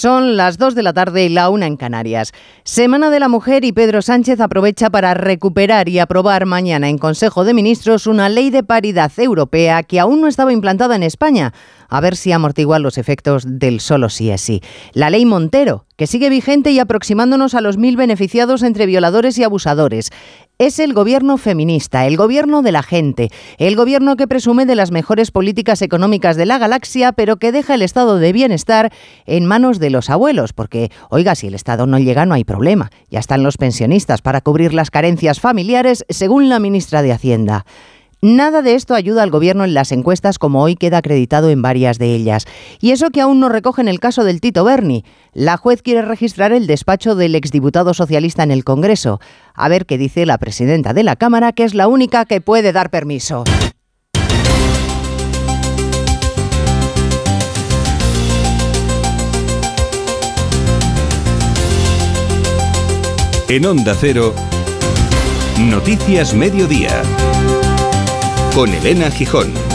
Son las 2 de la tarde y la una en Canarias. Semana de la Mujer y Pedro Sánchez aprovecha para recuperar y aprobar mañana en Consejo de Ministros una ley de paridad europea que aún no estaba implantada en España. A ver si amortigua los efectos del solo sí es sí. La ley Montero, que sigue vigente y aproximándonos a los mil beneficiados entre violadores y abusadores. Es el gobierno feminista, el gobierno de la gente, el gobierno que presume de las mejores políticas económicas de la galaxia, pero que deja el estado de bienestar en manos de los abuelos, porque, oiga, si el Estado no llega no hay problema, ya están los pensionistas para cubrir las carencias familiares, según la ministra de Hacienda. Nada de esto ayuda al gobierno en las encuestas, como hoy queda acreditado en varias de ellas. Y eso que aún no recogen el caso del Tito Berni. La juez quiere registrar el despacho del exdiputado socialista en el Congreso. A ver qué dice la presidenta de la Cámara, que es la única que puede dar permiso. En Onda Cero, Noticias Mediodía con Elena Gijón.